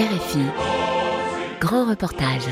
RFI. Grand reportage.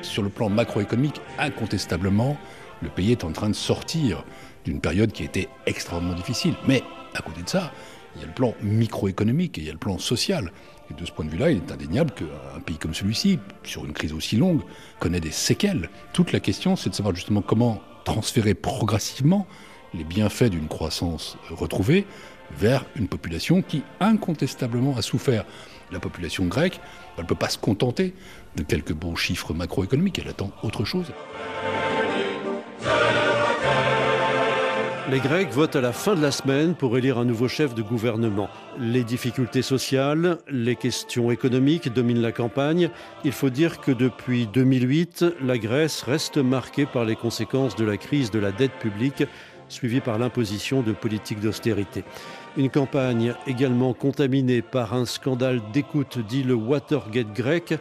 Sur le plan macroéconomique, incontestablement, le pays est en train de sortir d'une période qui était extrêmement difficile. Mais à côté de ça, il y a le plan microéconomique et il y a le plan social. Et de ce point de vue-là, il est indéniable qu'un pays comme celui-ci, sur une crise aussi longue, connaît des séquelles. Toute la question, c'est de savoir justement comment transférer progressivement les bienfaits d'une croissance retrouvée vers une population qui incontestablement a souffert. La population grecque, ne peut pas se contenter de quelques bons chiffres macroéconomiques, elle attend autre chose. Les Grecs votent à la fin de la semaine pour élire un nouveau chef de gouvernement. Les difficultés sociales, les questions économiques dominent la campagne. Il faut dire que depuis 2008, la Grèce reste marquée par les conséquences de la crise de la dette publique, suivie par l'imposition de politiques d'austérité. Une campagne également contaminée par un scandale d'écoute dit le Watergate grec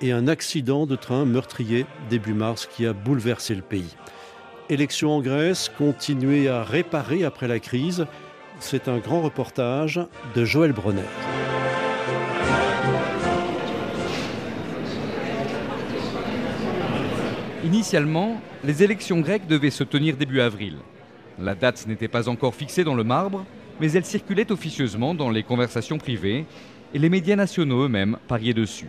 et un accident de train meurtrier début mars qui a bouleversé le pays. Élection en Grèce, continuer à réparer après la crise. C'est un grand reportage de Joël Bronner. Initialement, les élections grecques devaient se tenir début avril. La date n'était pas encore fixée dans le marbre, mais elle circulait officieusement dans les conversations privées et les médias nationaux eux-mêmes pariaient dessus.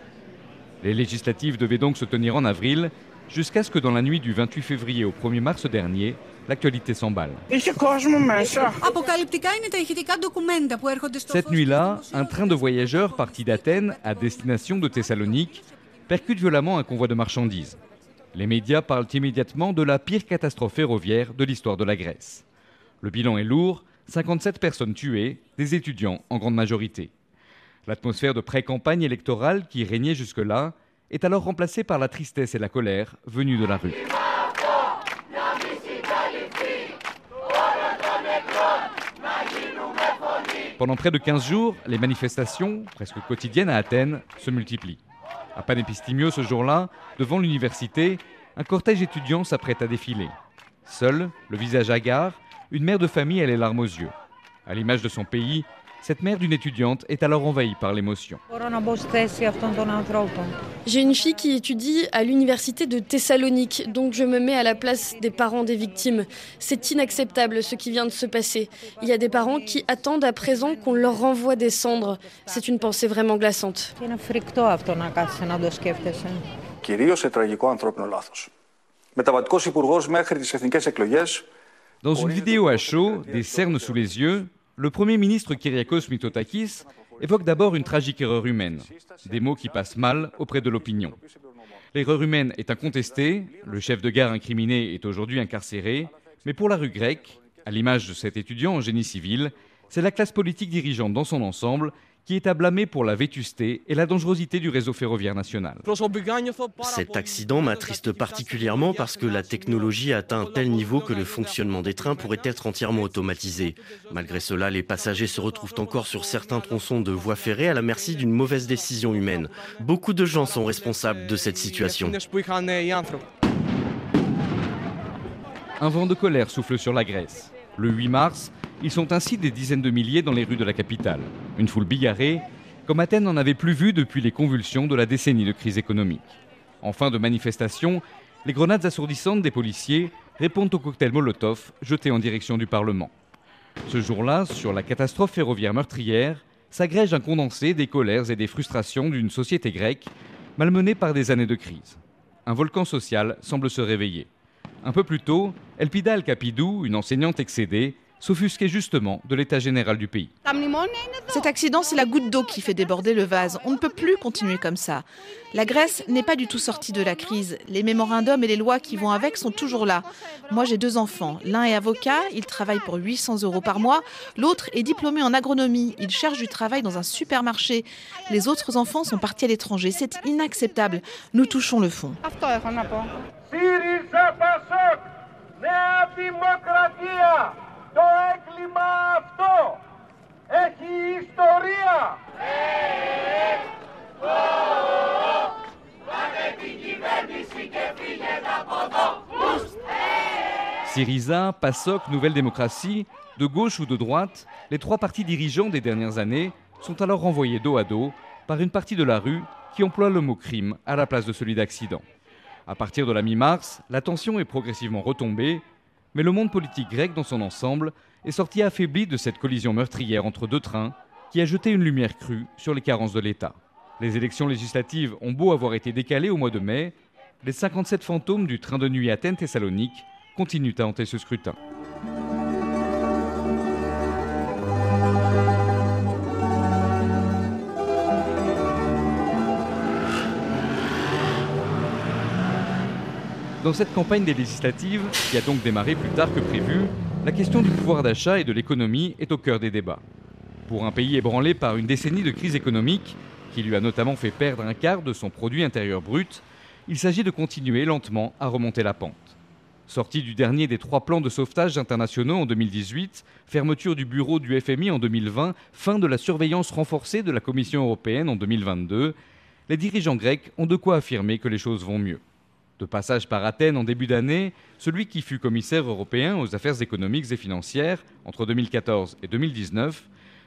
Les législatives devaient donc se tenir en avril, jusqu'à ce que dans la nuit du 28 février au 1er mars dernier, l'actualité s'emballe. Cette nuit-là, un train de voyageurs parti d'Athènes à destination de Thessalonique percute violemment un convoi de marchandises. Les médias parlent immédiatement de la pire catastrophe ferroviaire de l'histoire de la Grèce. Le bilan est lourd, 57 personnes tuées, des étudiants en grande majorité. L'atmosphère de pré-campagne électorale qui régnait jusque-là est alors remplacée par la tristesse et la colère venues de la rue. Pendant près de 15 jours, les manifestations, presque quotidiennes à Athènes, se multiplient. À Panépistimios ce jour-là, devant l'université, un cortège étudiant s'apprête à défiler. Seul, le visage hagard, une mère de famille a les larmes aux yeux. À l'image de son pays, cette mère d'une étudiante est alors envahie par l'émotion. J'ai une fille qui étudie à l'université de Thessalonique, donc je me mets à la place des parents des victimes. C'est inacceptable ce qui vient de se passer. Il y a des parents qui attendent à présent qu'on leur renvoie des cendres. C'est une pensée vraiment glaçante. Dans une vidéo à chaud, des cernes sous les yeux, le Premier ministre Kyriakos Mitsotakis évoque d'abord une tragique erreur humaine, des mots qui passent mal auprès de l'opinion. L'erreur humaine est incontestée, le chef de gare incriminé est aujourd'hui incarcéré, mais pour la rue grecque, à l'image de cet étudiant en génie civil, c'est la classe politique dirigeante dans son ensemble qui est à blâmer pour la vétusté et la dangerosité du réseau ferroviaire national. Cet accident m'attriste particulièrement parce que la technologie a atteint un tel niveau que le fonctionnement des trains pourrait être entièrement automatisé. Malgré cela, les passagers se retrouvent encore sur certains tronçons de voies ferrées à la merci d'une mauvaise décision humaine. Beaucoup de gens sont responsables de cette situation. Un vent de colère souffle sur la Grèce. Le 8 mars, ils sont ainsi des dizaines de milliers dans les rues de la capitale. Une foule bigarrée, comme Athènes n'en avait plus vu depuis les convulsions de la décennie de crise économique. En fin de manifestation, les grenades assourdissantes des policiers répondent au cocktail Molotov jeté en direction du Parlement. Ce jour-là, sur la catastrophe ferroviaire meurtrière, s'agrège un condensé des colères et des frustrations d'une société grecque malmenée par des années de crise. Un volcan social semble se réveiller. Un peu plus tôt, Elpida Capidou, une enseignante excédée, s'offusquer justement de l'état général du pays. Cet accident, c'est la goutte d'eau qui fait déborder le vase. On ne peut plus continuer comme ça. La Grèce n'est pas du tout sortie de la crise. Les mémorandums et les lois qui vont avec sont toujours là. Moi, j'ai deux enfants. L'un est avocat, il travaille pour 800 euros par mois. L'autre est diplômé en agronomie, il cherche du travail dans un supermarché. Les autres enfants sont partis à l'étranger. C'est inacceptable. Nous touchons le fond. Το έγκλημα αυτό έχει ιστορία. Syriza, PASOK, Nouvelle Démocratie, de gauche ou de droite, les trois partis dirigeants des dernières années sont alors renvoyés dos à dos par une partie de la rue qui emploie le mot crime à la place de celui d'accident. À partir de la mi-mars, la tension est progressivement retombée, mais le monde politique grec dans son ensemble est sorti affaibli de cette collision meurtrière entre deux trains qui a jeté une lumière crue sur les carences de l'État. Les élections législatives ont beau avoir été décalées au mois de mai, les 57 fantômes du train de nuit Athènes-Thessalonique continuent à hanter ce scrutin. Dans cette campagne des législatives, qui a donc démarré plus tard que prévu, la question du pouvoir d'achat et de l'économie est au cœur des débats. Pour un pays ébranlé par une décennie de crise économique, qui lui a notamment fait perdre un quart de son produit intérieur brut, il s'agit de continuer lentement à remonter la pente. Sorti du dernier des trois plans de sauvetage internationaux en 2018, fermeture du bureau du FMI en 2020, fin de la surveillance renforcée de la Commission européenne en 2022, les dirigeants grecs ont de quoi affirmer que les choses vont mieux. De passage par Athènes en début d'année, celui qui fut commissaire européen aux affaires économiques et financières entre 2014 et 2019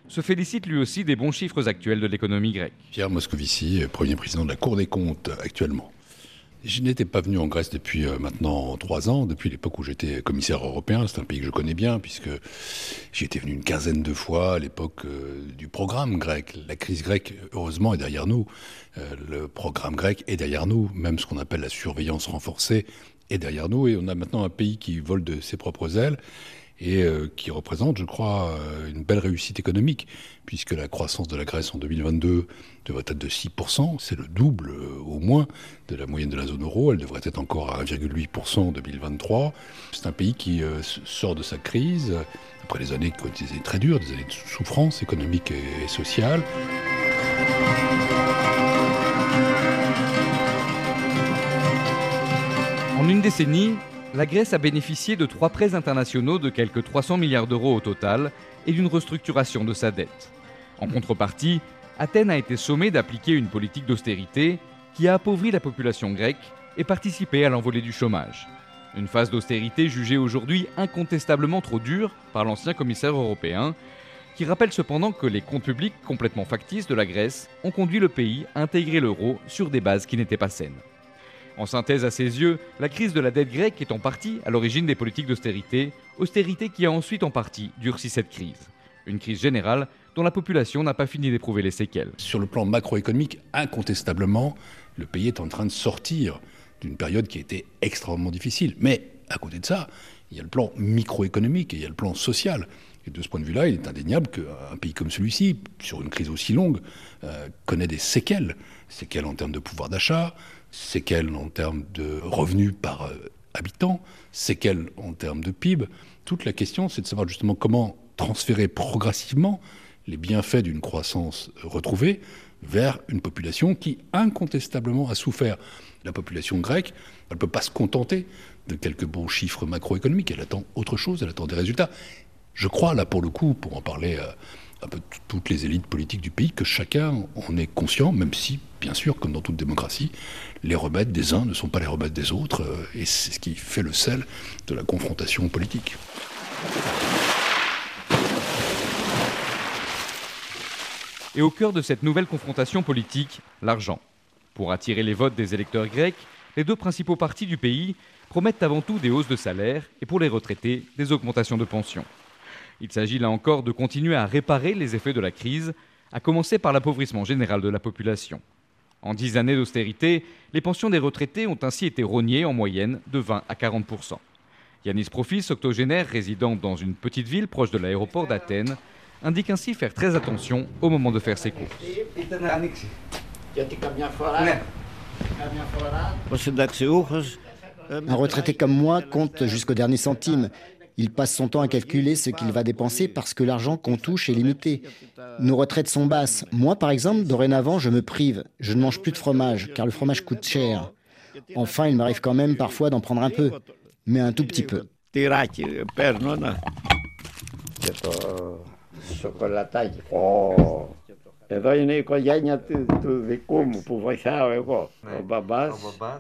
se félicite lui aussi des bons chiffres actuels de l'économie grecque. Pierre Moscovici, premier président de la Cour des comptes actuellement. Je n'étais pas venu en Grèce depuis euh, maintenant trois ans, depuis l'époque où j'étais commissaire européen. C'est un pays que je connais bien, puisque j'y étais venu une quinzaine de fois à l'époque euh, du programme grec. La crise grecque, heureusement, est derrière nous. Euh, le programme grec est derrière nous. Même ce qu'on appelle la surveillance renforcée est derrière nous. Et on a maintenant un pays qui vole de ses propres ailes et euh, qui représente, je crois, euh, une belle réussite économique, puisque la croissance de la Grèce en 2022 devrait être de 6%, c'est le double euh, au moins de la moyenne de la zone euro, elle devrait être encore à 1,8% en 2023. C'est un pays qui sort de sa crise, après des années, des années très dures, des années de souffrance économique et sociale. En une décennie, la Grèce a bénéficié de trois prêts internationaux de quelques 300 milliards d'euros au total et d'une restructuration de sa dette. En contrepartie, Athènes a été sommée d'appliquer une politique d'austérité qui a appauvri la population grecque et participé à l'envolée du chômage. Une phase d'austérité jugée aujourd'hui incontestablement trop dure par l'ancien commissaire européen, qui rappelle cependant que les comptes publics complètement factices de la Grèce ont conduit le pays à intégrer l'euro sur des bases qui n'étaient pas saines. En synthèse à ses yeux, la crise de la dette grecque est en partie à l'origine des politiques d'austérité, austérité qui a ensuite en partie durci cette crise. Une crise générale dont la population n'a pas fini d'éprouver les séquelles. Sur le plan macroéconomique, incontestablement, le pays est en train de sortir d'une période qui a été extrêmement difficile. Mais à côté de ça, il y a le plan microéconomique et il y a le plan social. Et de ce point de vue-là, il est indéniable qu'un pays comme celui-ci, sur une crise aussi longue, euh, connaît des séquelles. Séquelles en termes de pouvoir d'achat, séquelles en termes de revenus par euh, habitant, séquelles en termes de PIB. Toute la question, c'est de savoir justement comment transférer progressivement les bienfaits d'une croissance retrouvée vers une population qui incontestablement a souffert. La population grecque, elle ne peut pas se contenter de quelques bons chiffres macroéconomiques, elle attend autre chose, elle attend des résultats. Je crois, là pour le coup, pour en parler euh, un toutes les élites politiques du pays, que chacun en est conscient, même si, bien sûr, comme dans toute démocratie, les remèdes des uns ne sont pas les remèdes des autres, euh, et c'est ce qui fait le sel de la confrontation politique. Et au cœur de cette nouvelle confrontation politique, l'argent. Pour attirer les votes des électeurs grecs, les deux principaux partis du pays promettent avant tout des hausses de salaire et pour les retraités, des augmentations de pensions. Il s'agit là encore de continuer à réparer les effets de la crise, à commencer par l'appauvrissement général de la population. En dix années d'austérité, les pensions des retraités ont ainsi été rognées en moyenne de 20 à 40% Yanis Profis, octogénaire résidant dans une petite ville proche de l'aéroport d'Athènes, indique ainsi faire très attention au moment de faire ses courses. Un retraité comme moi compte jusqu'au dernier centime. Il passe son temps à calculer ce qu'il va dépenser parce que l'argent qu'on touche est limité. Nos retraites sont basses. Moi, par exemple, dorénavant, je me prive. Je ne mange plus de fromage, car le fromage coûte cher. Enfin, il m'arrive quand même parfois d'en prendre un peu, mais un tout petit peu.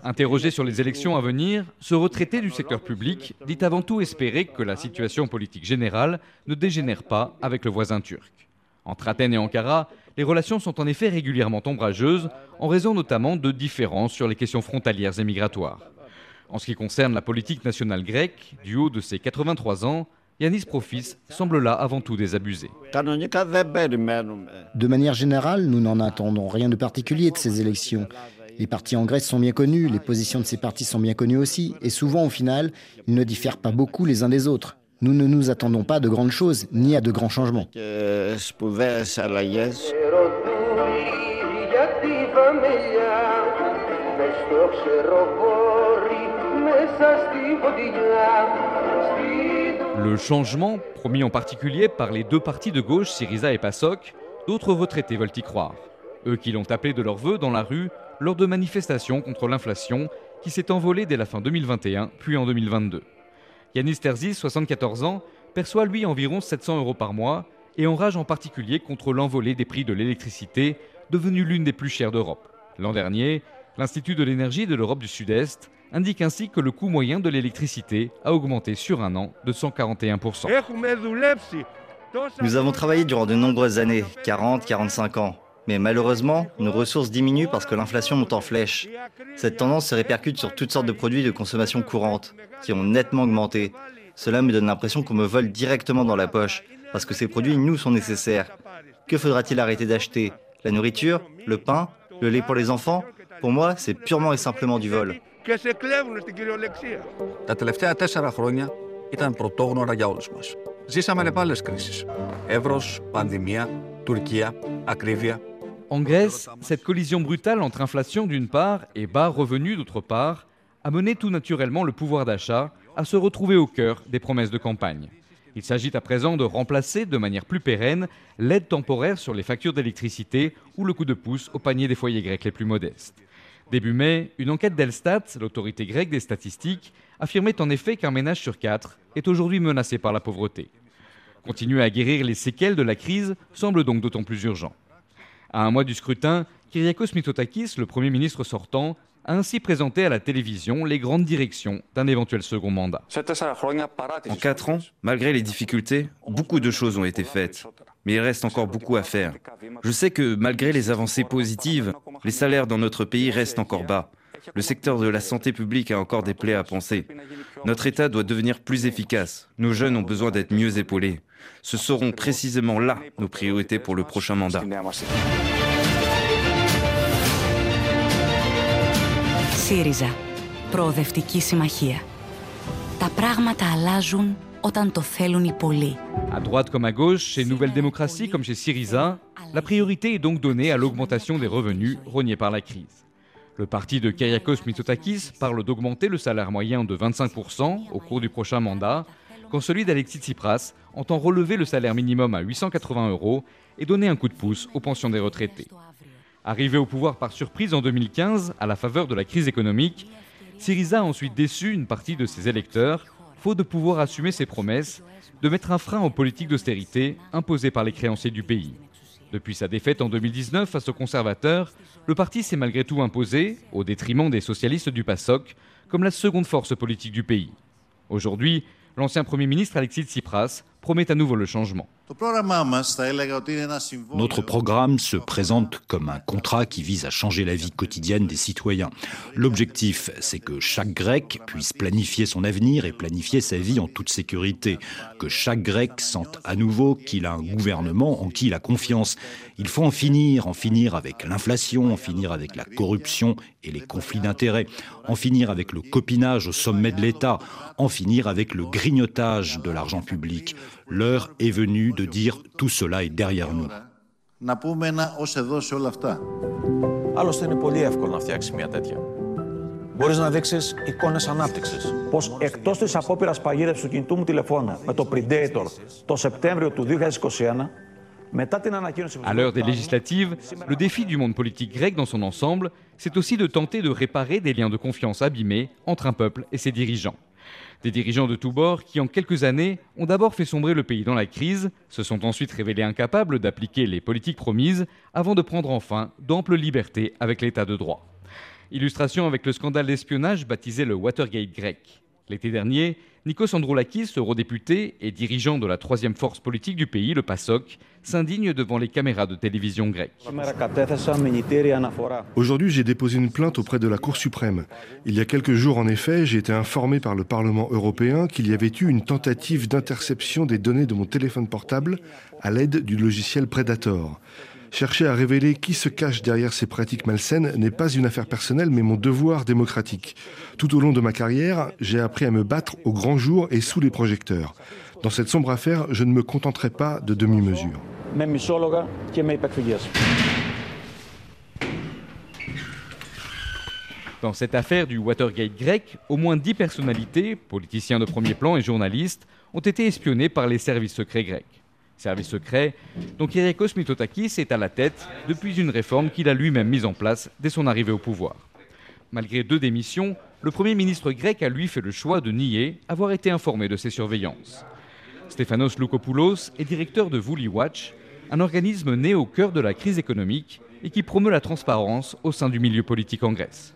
Interrogé sur les élections à venir, ce retraité du secteur public dit avant tout espérer que la situation politique générale ne dégénère pas avec le voisin turc. Entre Athènes et Ankara, les relations sont en effet régulièrement ombrageuses, en raison notamment de différences sur les questions frontalières et migratoires. En ce qui concerne la politique nationale grecque, du haut de ses 83 ans, Yanis Profis semble là avant tout désabusé. De manière générale, nous n'en attendons rien de particulier de ces élections. Les partis en Grèce sont bien connus, les positions de ces partis sont bien connues aussi, et souvent au final, ils ne diffèrent pas beaucoup les uns des autres. Nous ne nous attendons pas à de grandes choses, ni à de grands changements. Le changement, promis en particulier par les deux partis de gauche, Syriza et PASOK, d'autres retraités veulent y croire. Eux qui l'ont appelé de leur vœu dans la rue lors de manifestations contre l'inflation qui s'est envolée dès la fin 2021 puis en 2022. Yanis Terzi, 74 ans, perçoit lui environ 700 euros par mois et enrage en particulier contre l'envolée des prix de l'électricité, devenue l'une des plus chères d'Europe. L'an dernier, l'Institut de l'énergie de l'Europe du Sud-Est indique ainsi que le coût moyen de l'électricité a augmenté sur un an de 141%. Nous avons travaillé durant de nombreuses années, 40, 45 ans. Mais malheureusement, nos ressources diminuent parce que l'inflation monte en flèche. Cette tendance se répercute sur toutes sortes de produits de consommation courante, qui ont nettement augmenté. Cela me donne l'impression qu'on me vole directement dans la poche, parce que ces produits nous sont nécessaires. Que faudra-t-il arrêter d'acheter? La nourriture? Le pain? Le lait pour les enfants? Pour moi, c'est purement et simplement du vol. και σε κλέβουν στην κυριολεξία. Τα τελευταία τέσσερα χρόνια ήταν πρωτόγνωρα για όλους μας. Ζήσαμε νεπάλες κρίσεις. Εύρος, πανδημία, Τουρκία, ακρίβεια. En Grèce, cette collision brutale entre inflation d'une part et bas revenus d'autre part a mené tout naturellement le pouvoir d'achat à se retrouver au cœur des promesses de campagne. Il s'agit à présent de remplacer de manière plus pérenne l'aide temporaire sur les factures d'électricité ou le coup de pouce au panier des foyers grecs les plus modestes. Début mai, une enquête d'Elstat, l'autorité grecque des statistiques, affirmait en effet qu'un ménage sur quatre est aujourd'hui menacé par la pauvreté. Continuer à guérir les séquelles de la crise semble donc d'autant plus urgent. À un mois du scrutin, Kyriakos Mitsotakis, le Premier ministre sortant, a ainsi présenté à la télévision les grandes directions d'un éventuel second mandat. En quatre ans, malgré les difficultés, beaucoup de choses ont été faites mais il reste encore beaucoup à faire. Je sais que malgré les avancées positives, les salaires dans notre pays restent encore bas. Le secteur de la santé publique a encore des plaies à penser. Notre État doit devenir plus efficace. Nos jeunes ont besoin d'être mieux épaulés. Ce seront précisément là nos priorités pour le prochain mandat. ΣΥΡΙΖΑ. Προοδευτική συμμαχία. Τα πράγματα αλλάζουν À droite comme à gauche, chez Nouvelle Démocratie comme chez Syriza, la priorité est donc donnée à l'augmentation des revenus rognés par la crise. Le parti de Kyriakos Mitsotakis parle d'augmenter le salaire moyen de 25% au cours du prochain mandat, quand celui d'Alexis Tsipras entend relever le salaire minimum à 880 euros et donner un coup de pouce aux pensions des retraités. Arrivé au pouvoir par surprise en 2015, à la faveur de la crise économique, Syriza a ensuite déçu une partie de ses électeurs de pouvoir assumer ses promesses de mettre un frein aux politiques d'austérité imposées par les créanciers du pays. Depuis sa défaite en 2019 face aux conservateurs, le parti s'est malgré tout imposé, au détriment des socialistes du PASOK, comme la seconde force politique du pays. Aujourd'hui, l'ancien Premier ministre Alexis Tsipras promet à nouveau le changement. Notre programme se présente comme un contrat qui vise à changer la vie quotidienne des citoyens. L'objectif, c'est que chaque Grec puisse planifier son avenir et planifier sa vie en toute sécurité. Que chaque Grec sente à nouveau qu'il a un gouvernement en qui il a confiance. Il faut en finir, en finir avec l'inflation, en finir avec la corruption et les conflits d'intérêts, en finir avec le copinage au sommet de l'État, en finir avec le grignotage de l'argent public. L'heure est venue de dire tout cela est derrière nous. Να πούμε ένα ως εδώ σε όλα αυτά. Άλλωστε είναι πολύ εύκολο να φτιάξει μια τέτοια. Μπορείς να δείξεις εικόνες ανάπτυξης. Πως εκτός της απόπειρας παγίδευσης του κινητού μου τηλεφώνου με το Predator το Σεπτέμβριο του 2021, À l'heure des législatives, le défi du monde politique grec dans son ensemble, c'est aussi de tenter de réparer des liens de confiance abîmés entre un peuple et ses dirigeants. Des dirigeants de tous bords qui, en quelques années, ont d'abord fait sombrer le pays dans la crise, se sont ensuite révélés incapables d'appliquer les politiques promises avant de prendre enfin d'amples libertés avec l'état de droit. Illustration avec le scandale d'espionnage baptisé le Watergate grec. L'été dernier, Nikos Androulakis, eurodéputé et dirigeant de la troisième force politique du pays, le PASOK, s'indigne devant les caméras de télévision grecques. Aujourd'hui, j'ai déposé une plainte auprès de la Cour suprême. Il y a quelques jours, en effet, j'ai été informé par le Parlement européen qu'il y avait eu une tentative d'interception des données de mon téléphone portable à l'aide du logiciel Predator. Chercher à révéler qui se cache derrière ces pratiques malsaines n'est pas une affaire personnelle, mais mon devoir démocratique. Tout au long de ma carrière, j'ai appris à me battre au grand jour et sous les projecteurs. Dans cette sombre affaire, je ne me contenterai pas de demi-mesures. Dans cette affaire du Watergate grec, au moins dix personnalités, politiciens de premier plan et journalistes, ont été espionnées par les services secrets grecs service secret, dont Kyriakos Mitsotakis est à la tête depuis une réforme qu'il a lui-même mise en place dès son arrivée au pouvoir. Malgré deux démissions, le Premier ministre grec a lui fait le choix de nier avoir été informé de ces surveillances. Stéphanos Loukopoulos est directeur de Woolly Watch, un organisme né au cœur de la crise économique et qui promeut la transparence au sein du milieu politique en Grèce.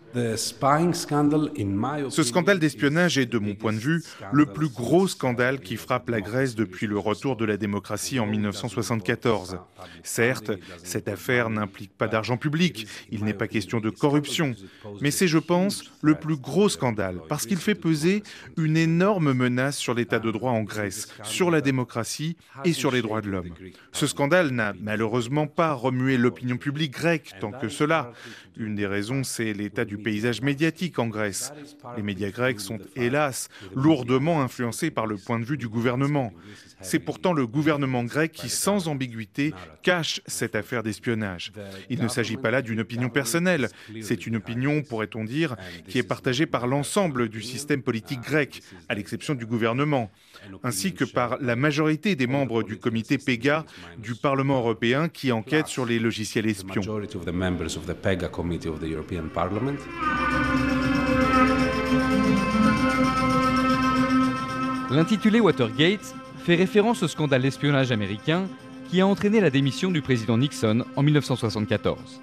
Ce scandale d'espionnage est, de mon point de vue, le plus gros scandale qui frappe la Grèce depuis le retour de la démocratie en 1974. Certes, cette affaire n'implique pas d'argent public, il n'est pas question de corruption, mais c'est, je pense, le plus gros scandale parce qu'il fait peser une énorme menace sur l'état de droit en Grèce, sur la démocratie et sur les droits de l'homme. Ce scandale n'a malheureusement pas remué l'opinion publique grecque tant que cela. Une des raisons, c'est l'état du paysage médiatique en Grèce. Les médias grecs sont, hélas, lourdement influencés par le point de vue du gouvernement. C'est pourtant le gouvernement grec qui, sans ambiguïté, cache cette affaire d'espionnage. Il ne s'agit pas là d'une opinion personnelle, c'est une opinion, pourrait-on dire, qui est partagée par l'ensemble du système politique grec, à l'exception du gouvernement, ainsi que par la majorité des membres du comité PEGA du Parlement européen qui enquête sur les logiciels espions. L'intitulé Watergate fait référence au scandale d'espionnage américain qui a entraîné la démission du président Nixon en 1974.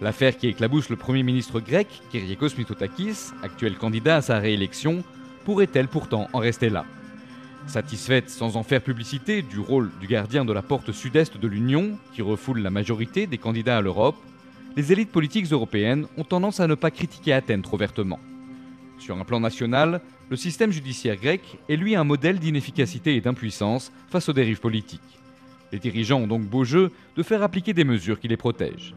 L'affaire qui éclabousse le Premier ministre grec, Kyriakos Mitsotakis, actuel candidat à sa réélection, pourrait-elle pourtant en rester là? Satisfaite sans en faire publicité du rôle du gardien de la porte sud-est de l'Union, qui refoule la majorité des candidats à l'Europe, les élites politiques européennes ont tendance à ne pas critiquer Athènes trop vertement. Sur un plan national, le système judiciaire grec est lui un modèle d'inefficacité et d'impuissance face aux dérives politiques. Les dirigeants ont donc beau jeu de faire appliquer des mesures qui les protègent.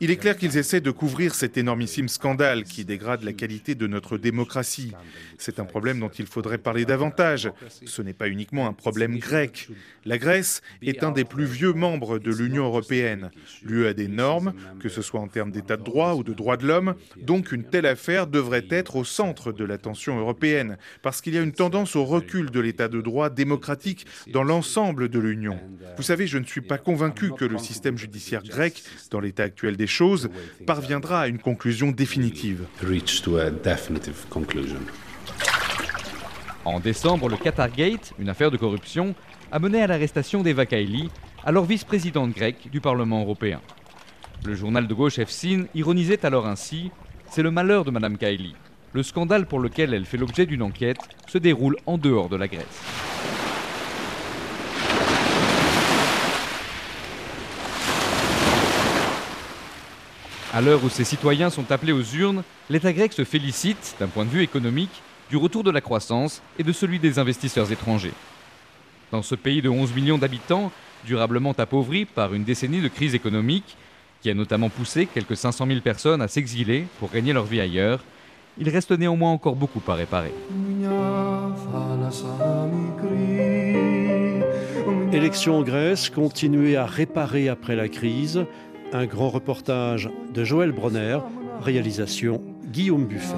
Il est clair qu'ils essaient de couvrir cet énormissime scandale qui dégrade la qualité de notre démocratie. C'est un problème dont il faudrait parler davantage. Ce n'est pas uniquement un problème grec. La Grèce est un des plus vieux membres de l'Union européenne. L'UE a des normes, que ce soit en termes d'état de droit ou de droits de l'homme, donc une telle affaire devrait être au centre de l'attention européenne, parce qu'il y a une tendance au recul de l'état de droit démocratique dans l'ensemble de l'Union. Vous savez, je ne suis pas convaincu que le système judiciaire grec, dans l'état actuel des choses, parviendra à une conclusion définitive. En décembre, le Qatargate, une affaire de corruption, a mené à l'arrestation d'Eva Kaili, alors vice-présidente grecque du Parlement européen. Le journal de gauche EFSIN ironisait alors ainsi C'est le malheur de Madame Kaili. Le scandale pour lequel elle fait l'objet d'une enquête se déroule en dehors de la Grèce. À l'heure où ses citoyens sont appelés aux urnes, l'État grec se félicite, d'un point de vue économique, du retour de la croissance et de celui des investisseurs étrangers. Dans ce pays de 11 millions d'habitants, durablement appauvri par une décennie de crise économique, qui a notamment poussé quelques 500 000 personnes à s'exiler pour gagner leur vie ailleurs, il reste néanmoins encore beaucoup à réparer. Élection en Grèce, continuer à réparer après la crise. Un grand reportage de Joël Bronner, réalisation Guillaume Buffet.